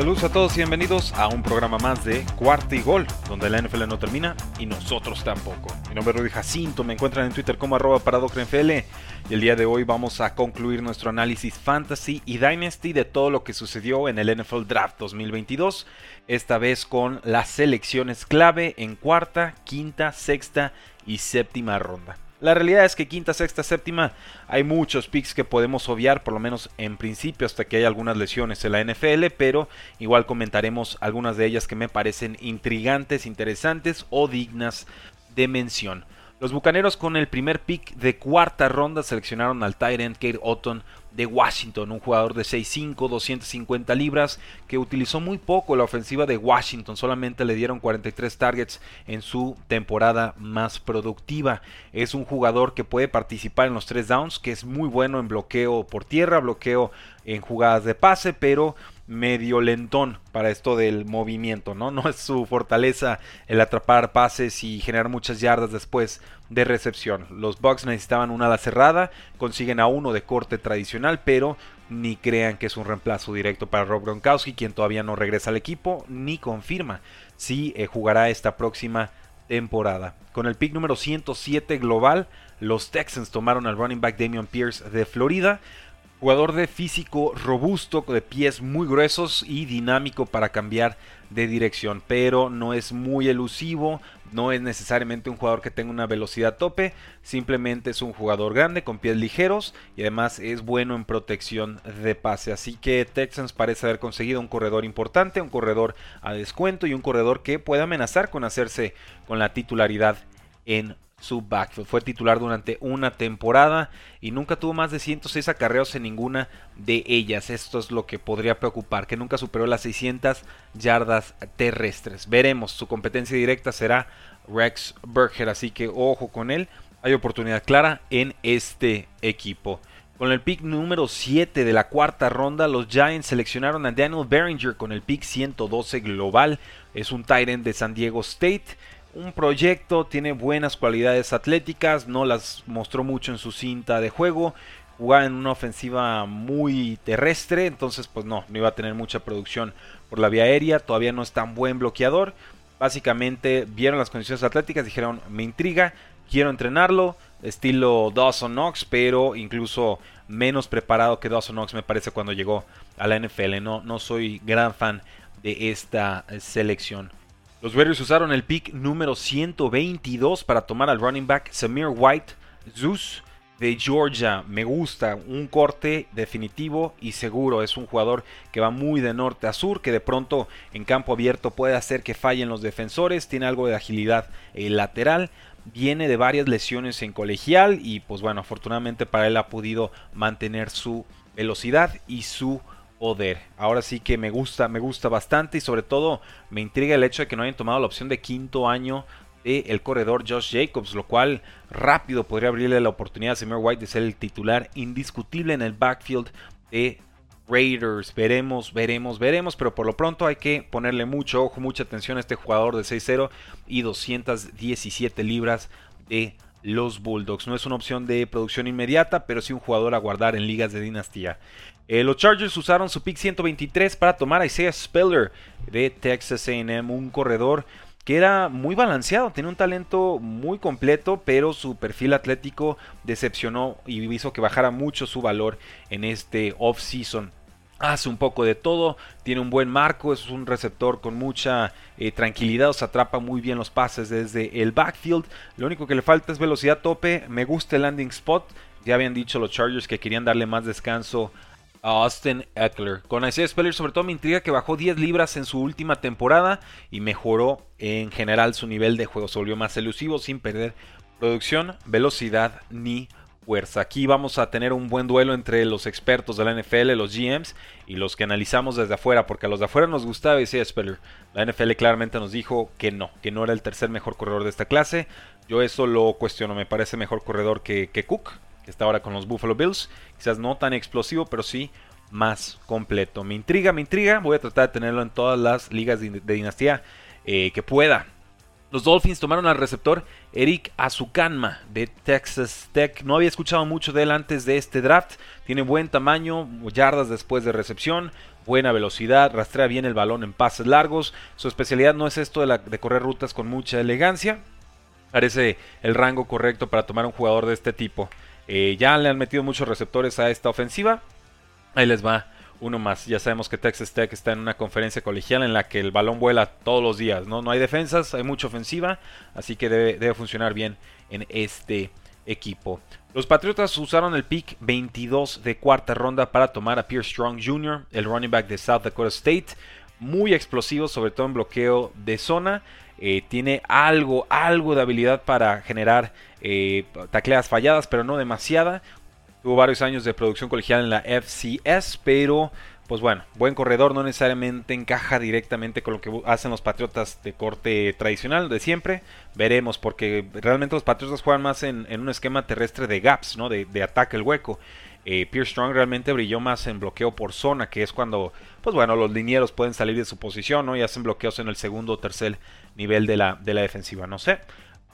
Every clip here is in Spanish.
Saludos a todos y bienvenidos a un programa más de Cuarta y Gol, donde la NFL no termina y nosotros tampoco. Mi nombre es Rudy Jacinto, me encuentran en Twitter como arroba y el día de hoy vamos a concluir nuestro análisis Fantasy y Dynasty de todo lo que sucedió en el NFL Draft 2022, esta vez con las selecciones clave en cuarta, quinta, sexta y séptima ronda. La realidad es que quinta, sexta, séptima hay muchos picks que podemos obviar, por lo menos en principio, hasta que hay algunas lesiones en la NFL, pero igual comentaremos algunas de ellas que me parecen intrigantes, interesantes o dignas de mención. Los Bucaneros con el primer pick de cuarta ronda seleccionaron al Tyrant Kate Otton de Washington, un jugador de 6'5, 250 libras, que utilizó muy poco la ofensiva de Washington, solamente le dieron 43 targets en su temporada más productiva. Es un jugador que puede participar en los tres downs, que es muy bueno en bloqueo por tierra, bloqueo en jugadas de pase, pero medio lentón para esto del movimiento, ¿no? No es su fortaleza el atrapar pases y generar muchas yardas después de recepción. Los Bucks necesitaban una ala cerrada, consiguen a uno de corte tradicional, pero ni crean que es un reemplazo directo para Rob Gronkowski, quien todavía no regresa al equipo, ni confirma si eh, jugará esta próxima temporada. Con el pick número 107 global, los Texans tomaron al running back Damian Pierce de Florida, Jugador de físico robusto, de pies muy gruesos y dinámico para cambiar de dirección, pero no es muy elusivo, no es necesariamente un jugador que tenga una velocidad tope, simplemente es un jugador grande con pies ligeros y además es bueno en protección de pase. Así que Texans parece haber conseguido un corredor importante, un corredor a descuento y un corredor que puede amenazar con hacerse con la titularidad en su backfield. Fue titular durante una temporada y nunca tuvo más de 106 acarreos en ninguna de ellas. Esto es lo que podría preocupar, que nunca superó las 600 yardas terrestres. Veremos, su competencia directa será Rex Burger, así que ojo con él. Hay oportunidad clara en este equipo. Con el pick número 7 de la cuarta ronda, los Giants seleccionaron a Daniel Behringer con el pick 112 global. Es un Tyrant de San Diego State un proyecto, tiene buenas cualidades atléticas, no las mostró mucho en su cinta de juego, jugaba en una ofensiva muy terrestre, entonces pues no, no iba a tener mucha producción por la vía aérea, todavía no es tan buen bloqueador. Básicamente vieron las condiciones atléticas, dijeron, me intriga, quiero entrenarlo, estilo Dawson Knox, pero incluso menos preparado que Dawson Knox me parece cuando llegó a la NFL. No, no soy gran fan de esta selección. Los Warriors usaron el pick número 122 para tomar al running back Samir White Zeus de Georgia. Me gusta, un corte definitivo y seguro. Es un jugador que va muy de norte a sur, que de pronto en campo abierto puede hacer que fallen los defensores. Tiene algo de agilidad eh, lateral. Viene de varias lesiones en colegial y pues bueno, afortunadamente para él ha podido mantener su velocidad y su poder. Ahora sí que me gusta, me gusta bastante y sobre todo me intriga el hecho de que no hayan tomado la opción de quinto año de el corredor Josh Jacobs, lo cual rápido podría abrirle la oportunidad a Samir White de ser el titular indiscutible en el backfield de Raiders. Veremos, veremos, veremos, pero por lo pronto hay que ponerle mucho ojo, mucha atención a este jugador de 6-0 y 217 libras de los Bulldogs. No es una opción de producción inmediata, pero sí un jugador a guardar en ligas de dinastía. Eh, los Chargers usaron su pick 123 para tomar a Isaiah Speller de Texas AM, un corredor que era muy balanceado, tiene un talento muy completo, pero su perfil atlético decepcionó y hizo que bajara mucho su valor en este off-season hace un poco de todo, tiene un buen marco, es un receptor con mucha eh, tranquilidad, se atrapa muy bien los pases desde el backfield. Lo único que le falta es velocidad tope, me gusta el landing spot. Ya habían dicho los Chargers que querían darle más descanso Austin Eckler. Con Isaiah Spiller sobre todo me intriga que bajó 10 libras en su última temporada y mejoró en general su nivel de juego. Se volvió más elusivo sin perder producción, velocidad ni fuerza. Aquí vamos a tener un buen duelo entre los expertos de la NFL, los GMs y los que analizamos desde afuera, porque a los de afuera nos gustaba Isaiah Spiller. La NFL claramente nos dijo que no, que no era el tercer mejor corredor de esta clase. Yo eso lo cuestiono, me parece mejor corredor que, que Cook, que está ahora con los Buffalo Bills. Quizás no tan explosivo, pero sí más completo. Me intriga, me intriga. Voy a tratar de tenerlo en todas las ligas de, dinastía eh, que pueda. Los Dolphins tomaron al receptor Eric Azucanma de Texas Tech. No había escuchado mucho de él antes de este draft. Tiene buen tamaño, yardas después de recepción, buena velocidad, rastrea bien el balón en pases largos. Su especialidad no es esto de, correr rutas con mucha elegancia. Parece el rango correcto para tomar un jugador de este tipo. Eh, ya le han metido muchos receptores a esta ofensiva. Ahí les va uno más. Ya sabemos que Texas Tech está en una conferencia colegial en la que el balón vuela todos los días. No, no hay defensas, hay mucha ofensiva. Así que debe, debe funcionar bien en este equipo. Los Patriotas usaron el pick 22 de cuarta ronda para tomar a Pierce Strong Jr., el running back de South Dakota State. Muy explosivo, sobre todo en bloqueo de zona. Eh, tiene algo, algo de habilidad para generar eh, tacleas falladas, pero no demasiada. Tuvo varios años de producción colegial en la FCS, pero pues bueno, buen corredor no necesariamente encaja directamente con lo que hacen los Patriotas de corte tradicional de siempre. Veremos, porque realmente los Patriotas juegan más en, un esquema terrestre de gaps, ¿no? De, de ataque el hueco. Eh, Pierce Strong realmente brilló más en bloqueo por zona, que es cuando, pues bueno, los linieros pueden salir de su posición. Y hacen bloqueos en el segundo o tercer nivel de la, de la defensiva. No sé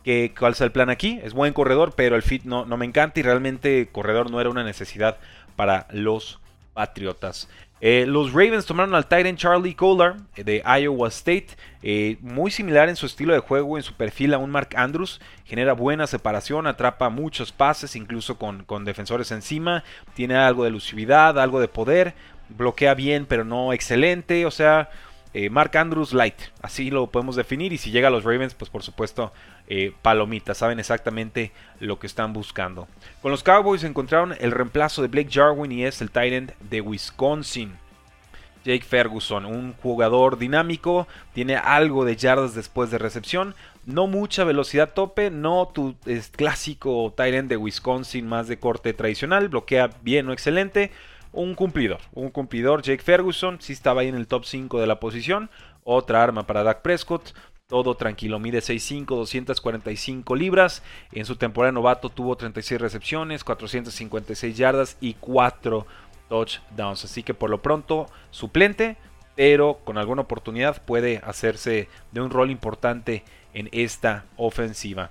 que, cuál es el plan aquí. Es buen corredor, pero el fit no, no me encanta y realmente corredor no era una necesidad para los Patriotas. Eh, los Ravens tomaron al Titan Charlie Kohler eh, de Iowa State, eh, muy similar en su estilo de juego, en su perfil a un Mark Andrews, genera buena separación, atrapa muchos pases, incluso con, con defensores encima, tiene algo de elusividad, algo de poder, bloquea bien pero no excelente, o sea, Mark Andrews light, así lo podemos definir y si llega a los Ravens, pues por supuesto eh, palomitas, saben exactamente lo que están buscando. Con los Cowboys encontraron el reemplazo de Blake Jarwin y es el Titan de Wisconsin. Jake Ferguson, un jugador dinámico, tiene algo de yardas después de recepción, no mucha velocidad tope, no tu clásico Tyrant de Wisconsin más de corte tradicional, bloquea bien o excelente, un cumplidor, un cumplidor Jake Ferguson, si estaba ahí en el top 5 de la posición, otra arma para Dak Prescott, todo tranquilo, mide 6'5, 245 libras. En su temporada novato tuvo 36 recepciones, 456 yardas y 4 touchdowns. Así que por lo pronto, suplente, pero con alguna oportunidad puede hacerse de un rol importante en esta ofensiva.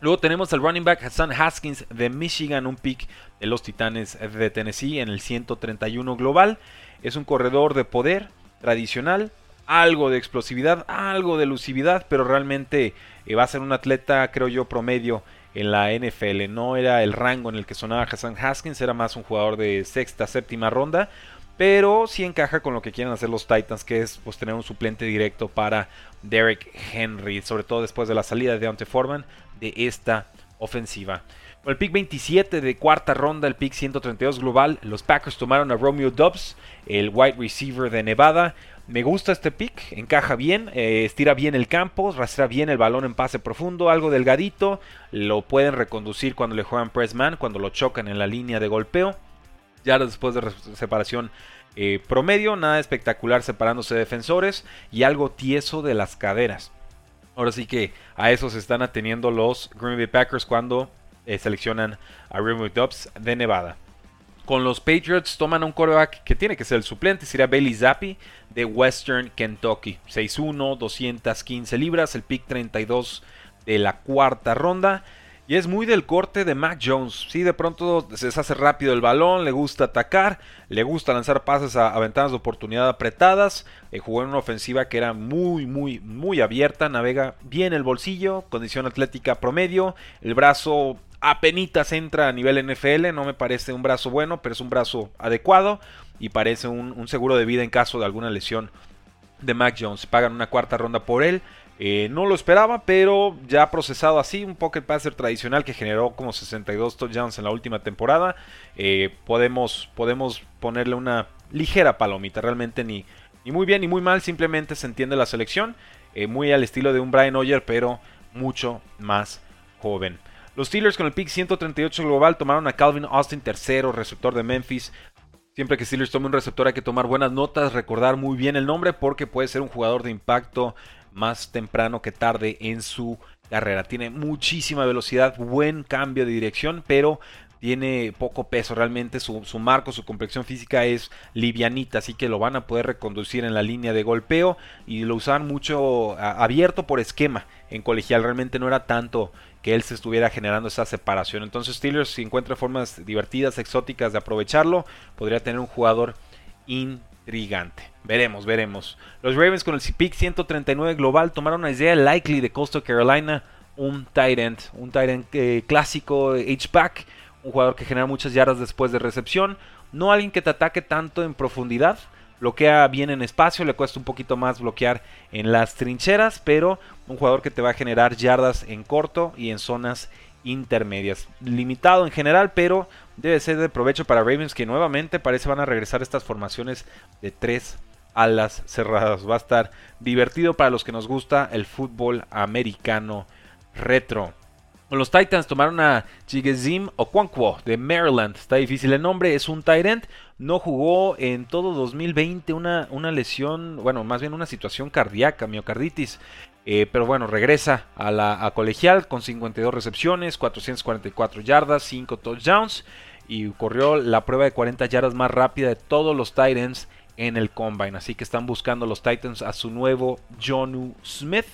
Luego tenemos al running back Hassan Haskins de Michigan, un pick de los Titanes de Tennessee en el 131 global. Es un corredor de poder tradicional, algo de explosividad, algo de elusividad, pero realmente eh, va a ser un atleta, creo yo, promedio en la NFL. No era el rango en el que sonaba Hassan Haskins, era más un jugador de sexta, séptima ronda, pero sí encaja con lo que quieren hacer los Titans, que es pues, tener un suplente directo para Derek Henry, sobre todo después de la salida de Deontay Foreman de esta ofensiva. Con el pick 27 de cuarta ronda, el pick 132 global, los Packers tomaron a Romeo Dobbs, el wide receiver de Nevada. Me gusta este pick, encaja bien, eh, estira bien el campo, rastrea bien el balón en pase profundo, algo delgadito, lo pueden reconducir cuando le juegan press man, cuando lo chocan en la línea de golpeo. Ya después de separación eh, promedio, nada espectacular separándose de defensores y algo tieso de las caderas. Ahora sí que a eso se están ateniendo los Green Bay Packers cuando eh, seleccionan a Raymond Dobbs de Nevada. Con los Patriots toman un quarterback que tiene que ser el suplente, sería Bailey Zappi de Western Kentucky. 6'1, 215 libras, el pick 32 de la cuarta ronda. Y es muy del corte de Mac Jones. Sí, de pronto se deshace rápido el balón, le gusta atacar, le gusta lanzar pases a, ventanas de oportunidad apretadas. Eh, jugó en una ofensiva que era muy, muy, muy abierta. Navega bien el bolsillo, condición atlética promedio. El brazo apenitas entra a nivel NFL, no me parece un brazo bueno, pero es un brazo adecuado y parece un, seguro de vida en caso de alguna lesión de Mac Jones. Pagan una cuarta ronda por él. Eh, no lo esperaba, pero ya procesado así, un pocket passer tradicional que generó como 62 touchdowns en la última temporada. Eh, podemos, podemos ponerle una ligera palomita, realmente ni, ni muy bien ni muy mal, simplemente se entiende la selección. Eh, muy al estilo de un Brian Hoyer, pero mucho más joven. Los Steelers con el pick 138 global tomaron a Calvin Austin, tercero receptor de Memphis. Siempre que Steelers tome un receptor hay que tomar buenas notas, recordar muy bien el nombre porque puede ser un jugador de impacto más temprano que tarde en su carrera. Tiene muchísima velocidad, buen cambio de dirección, pero tiene poco peso realmente, su, marco, su complexión física es livianita, así que lo van a poder reconducir en la línea de golpeo y lo usan mucho abierto por esquema en colegial, realmente no era tanto que él se estuviera generando esa separación. Entonces Steelers si encuentra formas divertidas, exóticas de aprovecharlo, podría tener un jugador intrigante. Veremos, veremos. Los Ravens con el pick 139 global tomaron a Isaiah Likely de Coastal Carolina, un tight end, un tight end eh, clásico H-back un jugador que genera muchas yardas después de recepción, no alguien que te ataque tanto en profundidad, bloquea bien en espacio, le cuesta un poquito más bloquear en las trincheras, pero un jugador que te va a generar yardas en corto y en zonas intermedias. Limitado en general, pero debe ser de provecho para Ravens que nuevamente parece van a regresar estas formaciones de tres alas cerradas. Va a estar divertido para los que nos gusta el fútbol americano retro. Los Titans tomaron a Chigezim Okonkwo de Maryland. Está difícil el nombre, es un end. No jugó en todo 2020 una, una lesión, bueno, más bien una situación cardíaca, miocarditis. Eh, pero bueno, regresa a la colegial con 52 recepciones, 444 yardas, 5 touchdowns. Y corrió la prueba de 40 yardas más rápida de todos los Titans en el combine. Así que están buscando los Titans a su nuevo Jonu Smith.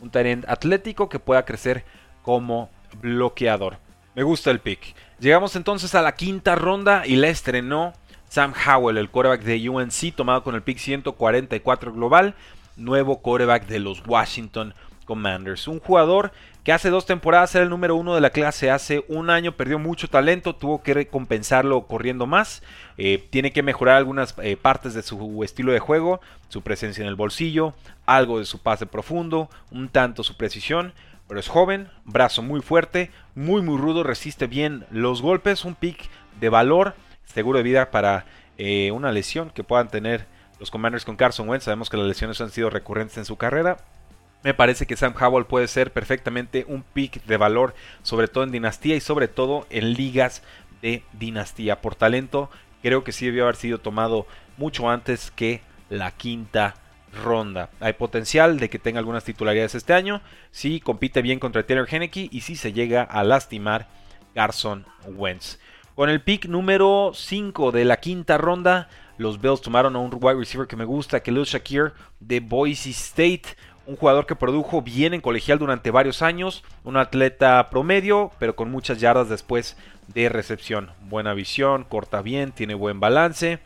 Un tight end atlético que pueda crecer como bloqueador. Me gusta el pick. Llegamos entonces a la quinta ronda y la estrenó Sam Howell, el quarterback de UNC, tomado con el pick 144 global, nuevo quarterback de los Washington Commanders. Un jugador que hace dos temporadas era el número uno de la clase, hace un año perdió mucho talento, tuvo que recompensarlo corriendo más, eh, tiene que mejorar algunas eh, partes de su estilo de juego, su presencia en el bolsillo, algo de su pase profundo, un tanto su precisión, pero es joven, brazo muy fuerte, muy muy rudo, resiste bien los golpes, un pick de valor, seguro de vida para eh, una lesión que puedan tener los Commanders con Carson Wentz. Sabemos que las lesiones han sido recurrentes en su carrera. Me parece que Sam Howell puede ser perfectamente un pick de valor, sobre todo en dinastía y sobre todo en ligas de dinastía. Por talento, creo que sí debió haber sido tomado mucho antes que la quinta ronda. Hay potencial de que tenga algunas titularidades este año, si compite bien contra Taylor Henneke y si se llega a lastimar Carson Wentz. Con el pick número 5 de la quinta ronda, los Bills tomaron a un wide receiver que me gusta, Khalil Shakir de Boise State. Un jugador que produjo bien en colegial durante varios años, un atleta promedio, pero con muchas yardas después de recepción. Buena visión, corta bien, tiene buen balance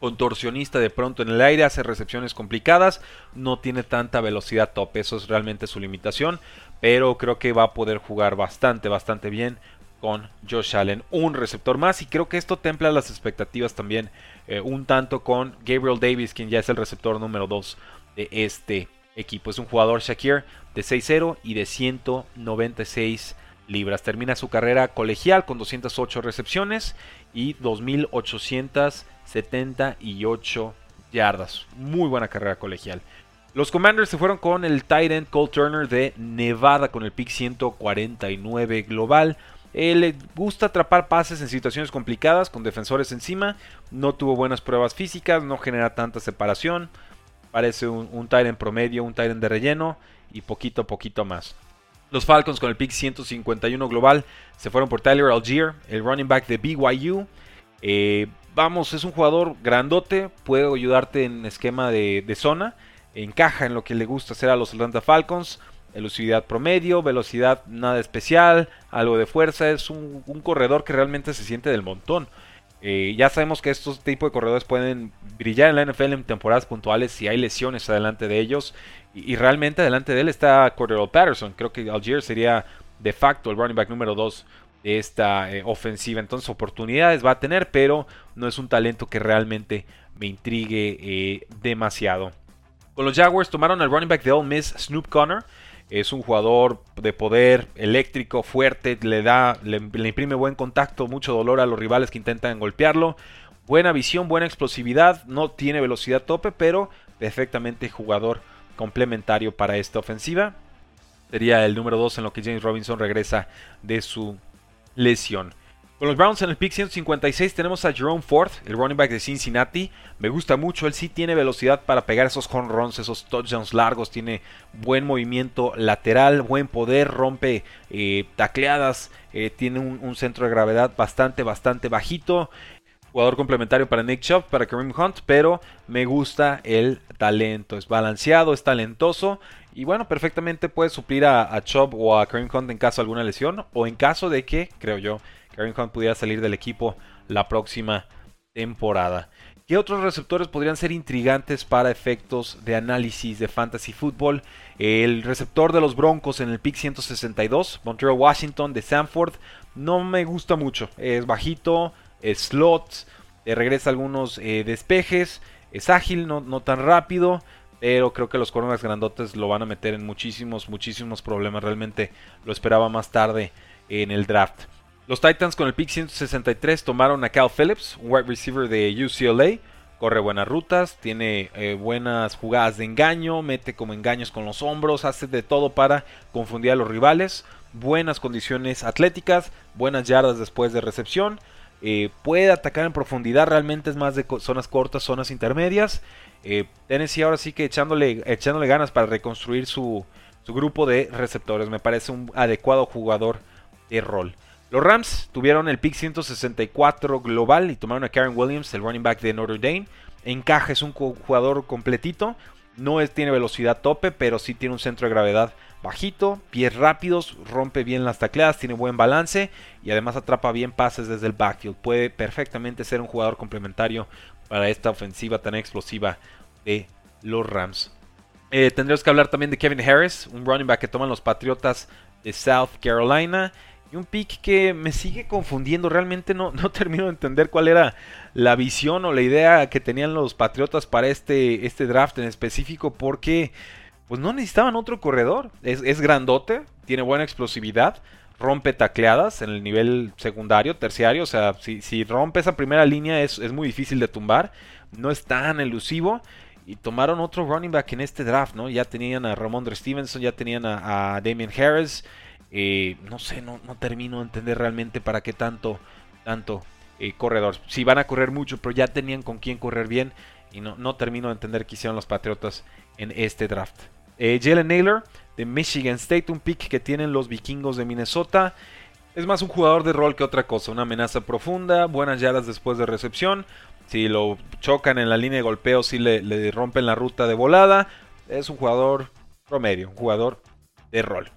contorsionista de pronto en el aire, hace recepciones complicadas, no tiene tanta velocidad top, eso es realmente su limitación, pero creo que va a poder jugar bastante, bastante bien con Josh Allen, un receptor más y creo que esto templa las expectativas también eh, un tanto con Gabriel Davis, quien ya es el receptor número 2 de este equipo. Es un jugador Shakir de 6-0 y de 196 libras. Termina su carrera colegial con 208 recepciones y 2800 78 yardas. Muy buena carrera colegial. Los Commanders se fueron con el tight end Cole Turner de Nevada con el pick 149 global. Le gusta atrapar pases en situaciones complicadas con defensores encima. No tuvo buenas pruebas físicas, no genera tanta separación. Parece un, un end promedio, un end de relleno y poquito a poquito más. Los Falcons con el pick 151 global se fueron por Tyler Algier, el running back de BYU. Eh, vamos, es un jugador grandote, puede ayudarte en esquema de, zona, encaja en lo que le gusta hacer a los Atlanta Falcons, elusividad promedio, velocidad nada especial, algo de fuerza, es un, corredor que realmente se siente del montón. Eh, ya sabemos que estos tipos de corredores pueden brillar en la NFL en temporadas puntuales si hay lesiones adelante de ellos. Y, realmente adelante de él está Cordero Patterson. Creo que Algier sería de facto el running back número 2 esta eh, ofensiva. Entonces oportunidades va a tener, pero no es un talento que realmente me intrigue eh, demasiado. Con los Jaguars tomaron al running back de Ole Miss, Snoop Connor. Es un jugador de poder eléctrico, fuerte, le da, le, imprime buen contacto, mucho dolor a los rivales que intentan golpearlo. Buena visión, buena explosividad, no tiene velocidad tope, pero perfectamente jugador complementario para esta ofensiva. Sería el número 2 en lo que James Robinson regresa de su lesión. Con los Browns en el pick 156 tenemos a Jerome Ford, el running back de Cincinnati. Me gusta mucho, él sí tiene velocidad para pegar esos home runs, esos touchdowns largos, tiene buen movimiento lateral, buen poder, rompe eh, tacleadas, eh, tiene un, centro de gravedad bastante, bastante bajito. Jugador complementario para Nick Chubb, para Kareem Hunt, pero me gusta el talento, es balanceado, es talentoso y bueno, perfectamente puede suplir a, a Chubb o a Kareem Hunt en caso de alguna lesión o en caso de que, creo yo, Kareem Hunt pudiera salir del equipo la próxima temporada. ¿Qué otros receptores podrían ser intrigantes para efectos de análisis de fantasy fútbol? El receptor de los Broncos en el pick 162, Montreal Washington de Sanford, no me gusta mucho. Es bajito, es slot, eh, regresa algunos eh, despejes, es ágil, no, no, tan rápido, pero creo que los cornerbacks grandotes lo van a meter en muchísimos, muchísimos problemas. Realmente lo esperaba más tarde en el draft. Los Titans con el pick 163 tomaron a Cal Phillips, un wide receiver de UCLA. Corre buenas rutas, tiene eh, buenas jugadas de engaño, mete como engaños con los hombros, hace de todo para confundir a los rivales. Buenas condiciones atléticas, buenas yardas después de recepción. Eh, puede atacar en profundidad, realmente es más de zonas cortas, zonas intermedias. Eh, Tennessee ahora sí que echándole, echándole ganas para reconstruir su, su grupo de receptores. Me parece un adecuado jugador de rol. Los Rams tuvieron el pick 164 global y tomaron a Karen Williams, el running back de Notre Dame. Encaja, es un jugador completito. No es, tiene velocidad tope, pero sí tiene un centro de gravedad bajito, pies rápidos, rompe bien las tacleadas, tiene buen balance y además atrapa bien pases desde el backfield. Puede perfectamente ser un jugador complementario para esta ofensiva tan explosiva de los Rams. Eh, tendríamos que hablar también de Kevin Harris, un running back que toman los Patriotas de South Carolina. Y un pick que me sigue confundiendo. Realmente no, no termino de entender cuál era la visión o la idea que tenían los Patriotas para este, este draft en específico. Porque pues no necesitaban otro corredor. Es, es grandote, tiene buena explosividad, rompe tacleadas en el nivel secundario, terciario. O sea, si, si rompe esa primera línea es, es, muy difícil de tumbar. No es tan elusivo. Y tomaron otro running back en este draft, ¿no? Ya tenían a Ramondre Stevenson, ya tenían a, a Damien Harris. Eh, no sé, no, no, termino de entender realmente para qué tanto, tanto eh, corredor. Si van a correr mucho, pero ya tenían con quién correr bien. Y no, no termino de entender qué hicieron los Patriotas en este draft. Eh, Jalen Naylor de Michigan State, un pick que tienen los vikingos de Minnesota. Es más un jugador de rol que otra cosa. Una amenaza profunda, buenas yardas después de recepción. Si lo chocan en la línea de golpeo, si le, le rompen la ruta de volada. Es un jugador promedio, un jugador de rol.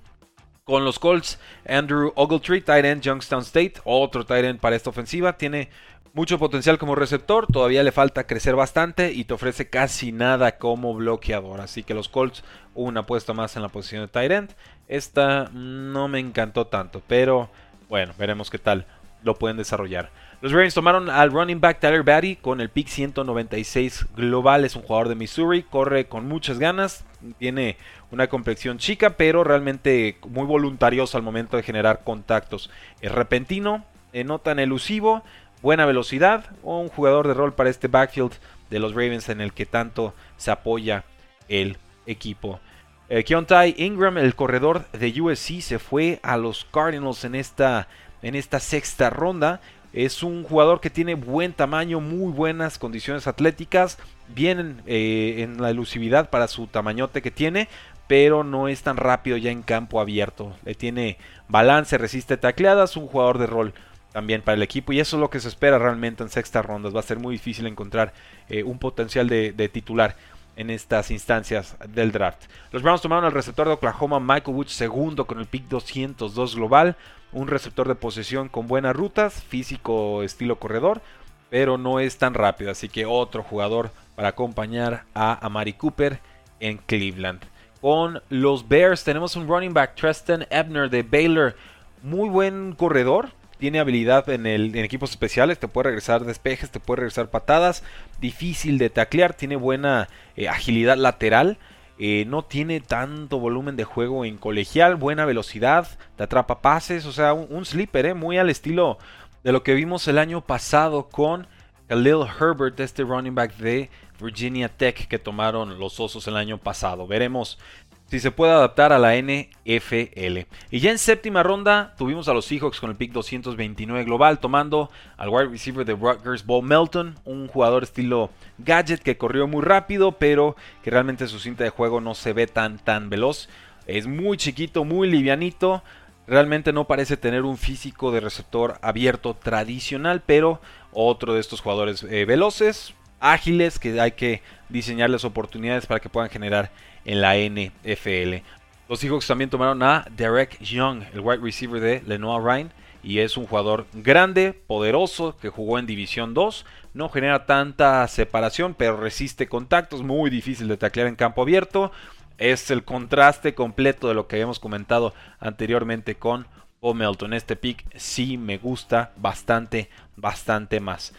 Con los Colts, Andrew Ogletree, tight end Youngstown State, otro tight end para esta ofensiva. Tiene mucho potencial como receptor, todavía le falta crecer bastante y te ofrece casi nada como bloqueador. Así que los Colts, una apuesta más en la posición de tight end. Esta no me encantó tanto, pero bueno, veremos qué tal lo pueden desarrollar. Los Ravens tomaron al running back Tyler Batty con el pick 196 global. Es un jugador de Missouri, corre con muchas ganas, tiene una complexión chica, pero realmente muy voluntarioso al momento de generar contactos. Es repentino, eh, no tan elusivo, buena velocidad o un jugador de rol para este backfield de los Ravens en el que tanto se apoya el equipo. Eh, Keontae Ingram, el corredor de USC, se fue a los Cardinals en esta, en esta sexta ronda. Es un jugador que tiene buen tamaño, muy buenas condiciones atléticas, bien eh, en la elusividad para su tamañote que tiene, pero no es tan rápido ya en campo abierto. Le tiene balance, resiste tacleadas, un jugador de rol también para el equipo y eso es lo que se espera realmente en sexta rondas. Va a ser muy difícil encontrar eh, un potencial de titular en estas instancias del draft. Los Browns tomaron al receptor de Oklahoma Michael Woods segundo con el pick 202 global, un receptor de posesión con buenas rutas, físico estilo corredor, pero no es tan rápido, así que otro jugador para acompañar a Amari Cooper en Cleveland. Con los Bears tenemos un running back, Tristan Ebner de Baylor, muy buen corredor, tiene habilidad en, equipos especiales, te puede regresar despejes, te puede regresar patadas, difícil de taclear, tiene buena eh, agilidad lateral. Eh, no tiene tanto volumen de juego en colegial, buena velocidad, te atrapa pases, o sea, un, sleeper, eh, muy al estilo de lo que vimos el año pasado con Khalil Herbert, este running back de Virginia Tech que tomaron los Osos el año pasado. Veremos si se puede adaptar a la NFL. Y ya en séptima ronda tuvimos a los Seahawks con el pick 229 global, tomando al wide receiver de Rutgers, Bo Melton, un jugador estilo gadget que corrió muy rápido, pero que realmente su cinta de juego no se ve tan tan veloz. Es muy chiquito, muy livianito. Realmente no parece tener un físico de receptor abierto tradicional, pero otro de estos jugadores eh, veloces, ágiles, que hay que diseñarles oportunidades para que puedan generar en la NFL. Los Seahawks también tomaron a Derek Young, el wide receiver de Lenoir Ryan, y es un jugador grande, poderoso, que jugó en División 2. No genera tanta separación, pero resiste contactos, muy difícil de taclear en campo abierto. Es el contraste completo de lo que habíamos comentado anteriormente con Melton. Este pick sí me gusta bastante, bastante más.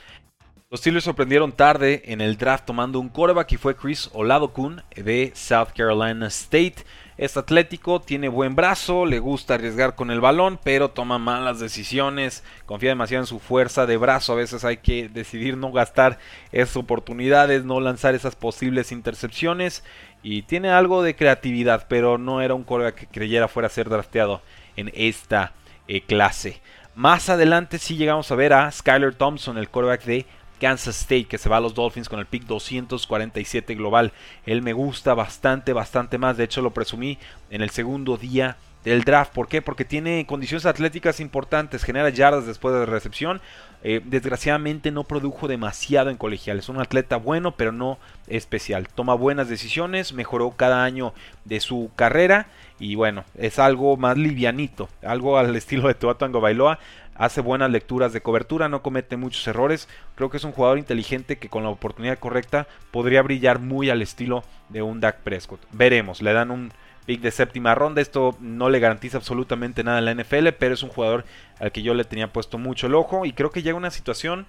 Los Steelers sorprendieron tarde en el draft tomando un quarterback y fue Chris Oladokun de South Carolina State. Es atlético, tiene buen brazo, le gusta arriesgar con el balón, pero toma malas decisiones, confía demasiado en su fuerza de brazo. A veces hay que decidir no gastar esas oportunidades, no lanzar esas posibles intercepciones. Y tiene algo de creatividad, pero no era un quarterback que creyera fuera a ser drafteado en esta eh, clase. Más adelante sí llegamos a ver a Skyler Thompson, el quarterback de Kansas State, que se va a los Dolphins con el pick 247 global. Él me gusta bastante, bastante más. De hecho, lo presumí en el segundo día del draft. ¿Por qué? Porque tiene condiciones atléticas importantes, genera yardas después de recepción. Eh, desgraciadamente no produjo demasiado en colegial. Es un atleta bueno, pero no especial. Toma buenas decisiones, mejoró cada año de su carrera. Y bueno, es algo más livianito, algo al estilo de Tua Bailoa hace buenas lecturas de cobertura, no comete muchos errores. Creo que es un jugador inteligente que con la oportunidad correcta podría brillar muy al estilo de un Dak Prescott. Veremos, le dan un pick de séptima ronda. Esto no le garantiza absolutamente nada en la NFL, pero es un jugador al que yo le tenía puesto mucho el ojo y creo que llega una situación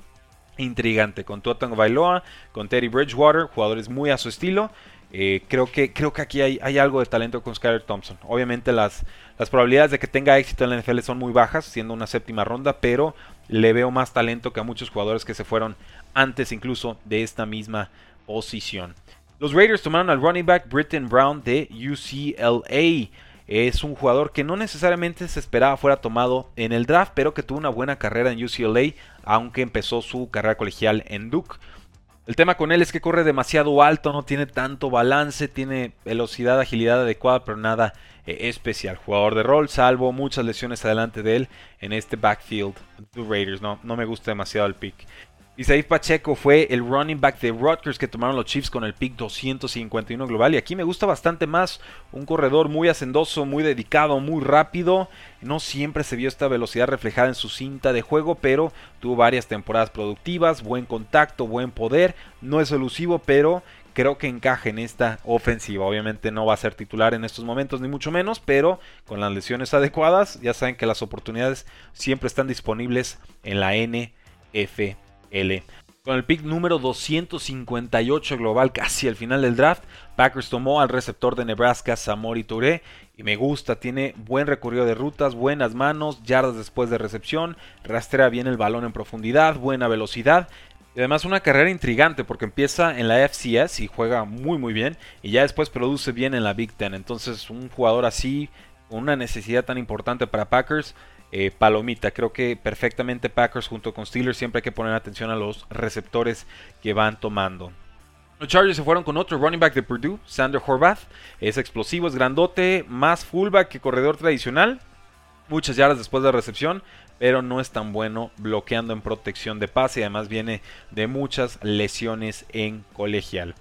intrigante con Tua Bailoa, con Teddy Bridgewater, jugadores muy a su estilo. Eh, creo, que, creo que aquí hay, hay, algo de talento con Skyler Thompson. Obviamente las, las probabilidades de que tenga éxito en la NFL son muy bajas, siendo una séptima ronda, pero le veo más talento que a muchos jugadores que se fueron antes incluso de esta misma posición. Los Raiders tomaron al running back Britton Brown de UCLA. Es un jugador que no necesariamente se esperaba fuera tomado en el draft, pero que tuvo una buena carrera en UCLA, aunque empezó su carrera colegial en Duke. El tema con él es que corre demasiado alto, no tiene tanto balance, tiene velocidad, agilidad adecuada, pero nada eh, especial. Jugador de rol, salvo muchas lesiones adelante de él en este backfield de Raiders. No, no me gusta demasiado el pick. Isaí Pacheco fue el running back de Rutgers que tomaron los Chiefs con el pick 251 global. Y aquí me gusta bastante más un corredor muy hacendoso, muy dedicado, muy rápido. No siempre se vio esta velocidad reflejada en su cinta de juego, pero tuvo varias temporadas productivas, buen contacto, buen poder. No es elusivo, pero creo que encaja en esta ofensiva. Obviamente no va a ser titular en estos momentos, ni mucho menos, pero con las lesiones adecuadas, ya saben que las oportunidades siempre están disponibles en la NFL. Con el pick número 258 global, casi al final del draft, Packers tomó al receptor de Nebraska, Samori Touré, y me gusta, tiene buen recorrido de rutas, buenas manos, yardas después de recepción, rastrea bien el balón en profundidad, buena velocidad, y además una carrera intrigante porque empieza en la FCS y juega muy muy bien, y ya después produce bien en la Big Ten, entonces un jugador así, con una necesidad tan importante para Packers, eh, palomita. Creo que perfectamente Packers junto con Steelers siempre hay que poner atención a los receptores que van tomando. Los Chargers se fueron con otro running back de Purdue, Sander Horvath. Es explosivo, es grandote, más fullback que corredor tradicional. Muchas yardas después de recepción, pero no es tan bueno bloqueando en protección de pase además viene de muchas lesiones en colegial.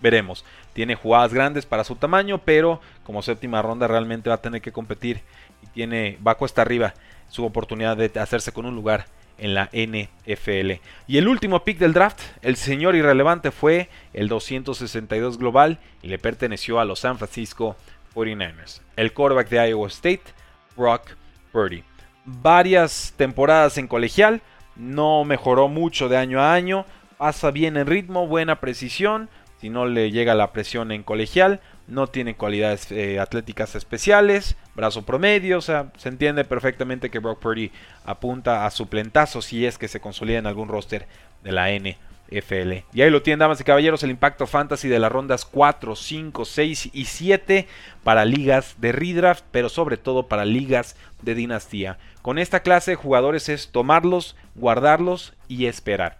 Veremos. Tiene jugadas grandes para su tamaño, pero como séptima ronda realmente va a tener que competir y tiene va cuesta arriba su oportunidad de hacerse con un lugar en la NFL. Y el último pick del draft, el señor irrelevante fue el 262 global y le perteneció a los San Francisco 49ers. El quarterback de Iowa State, Brock Purdy. varias temporadas en colegial, no mejoró mucho de año a año, pasa bien en ritmo, buena precisión, si no le llega la presión en colegial, no tiene cualidades eh, atléticas especiales, brazo promedio, o sea, se entiende perfectamente que Brock Purdy apunta a suplentazo si es que se consolida en algún roster de la NFL. Y ahí lo tienen, damas y caballeros, el impacto fantasy de las rondas 4, 5, 6 y 7 para ligas de redraft, pero sobre todo para ligas de dinastía. Con esta clase de jugadores es tomarlos, guardarlos y esperar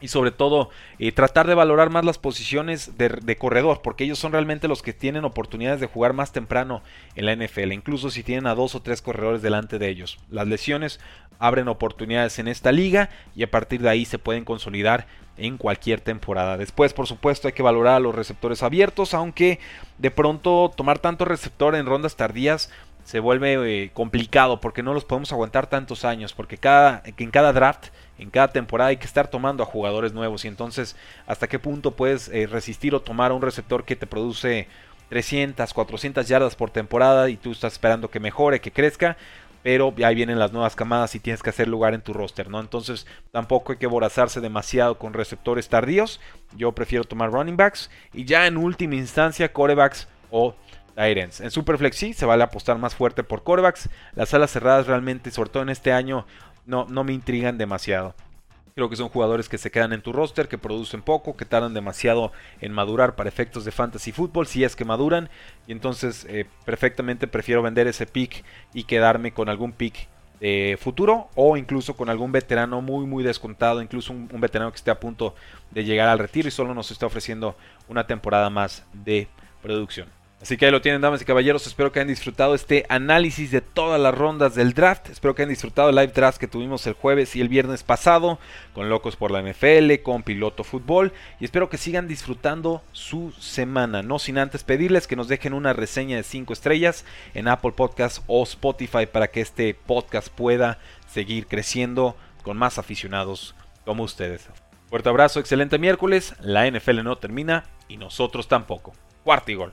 y sobre todo eh, tratar de valorar más las posiciones de, corredor, porque ellos son realmente los que tienen oportunidades de jugar más temprano en la NFL, incluso si tienen a dos o tres corredores delante de ellos. Las lesiones abren oportunidades en esta liga y a partir de ahí se pueden consolidar en cualquier temporada. Después, por supuesto, hay que valorar a los receptores abiertos, aunque de pronto tomar tanto receptor en rondas tardías se vuelve eh, complicado porque no los podemos aguantar tantos años, porque cada, en cada draft, en cada temporada hay que estar tomando a jugadores nuevos y entonces hasta qué punto puedes eh, resistir o tomar a un receptor que te produce 300, 400 yardas por temporada y tú estás esperando que mejore, que crezca, pero ahí vienen las nuevas camadas y tienes que hacer lugar en tu roster, ¿no? Entonces tampoco hay que aborazarse demasiado con receptores tardíos, yo prefiero tomar running backs y ya en última instancia corebacks o en Superflex sí, se vale apostar más fuerte por corebacks. Las alas cerradas realmente, sobre todo en este año, no, no me intrigan demasiado. Creo que son jugadores que se quedan en tu roster, que producen poco, que tardan demasiado en madurar para efectos de fantasy fútbol, si es que maduran. Y entonces eh, perfectamente prefiero vender ese pick y quedarme con algún pick de futuro o incluso con algún veterano muy muy descontado, incluso un, un veterano que esté a punto de llegar al retiro y solo nos está ofreciendo una temporada más de producción. Así que ahí lo tienen, damas y caballeros. Espero que hayan disfrutado este análisis de todas las rondas del draft. Espero que hayan disfrutado el live draft que tuvimos el jueves y el viernes pasado con Locos por la NFL, con Piloto Fútbol. Y espero que sigan disfrutando su semana. No sin antes pedirles que nos dejen una reseña de 5 estrellas en Apple Podcast o Spotify para que este podcast pueda seguir creciendo con más aficionados como ustedes. Fuerte abrazo, excelente miércoles. La NFL no termina y nosotros tampoco. Cuarto y gol.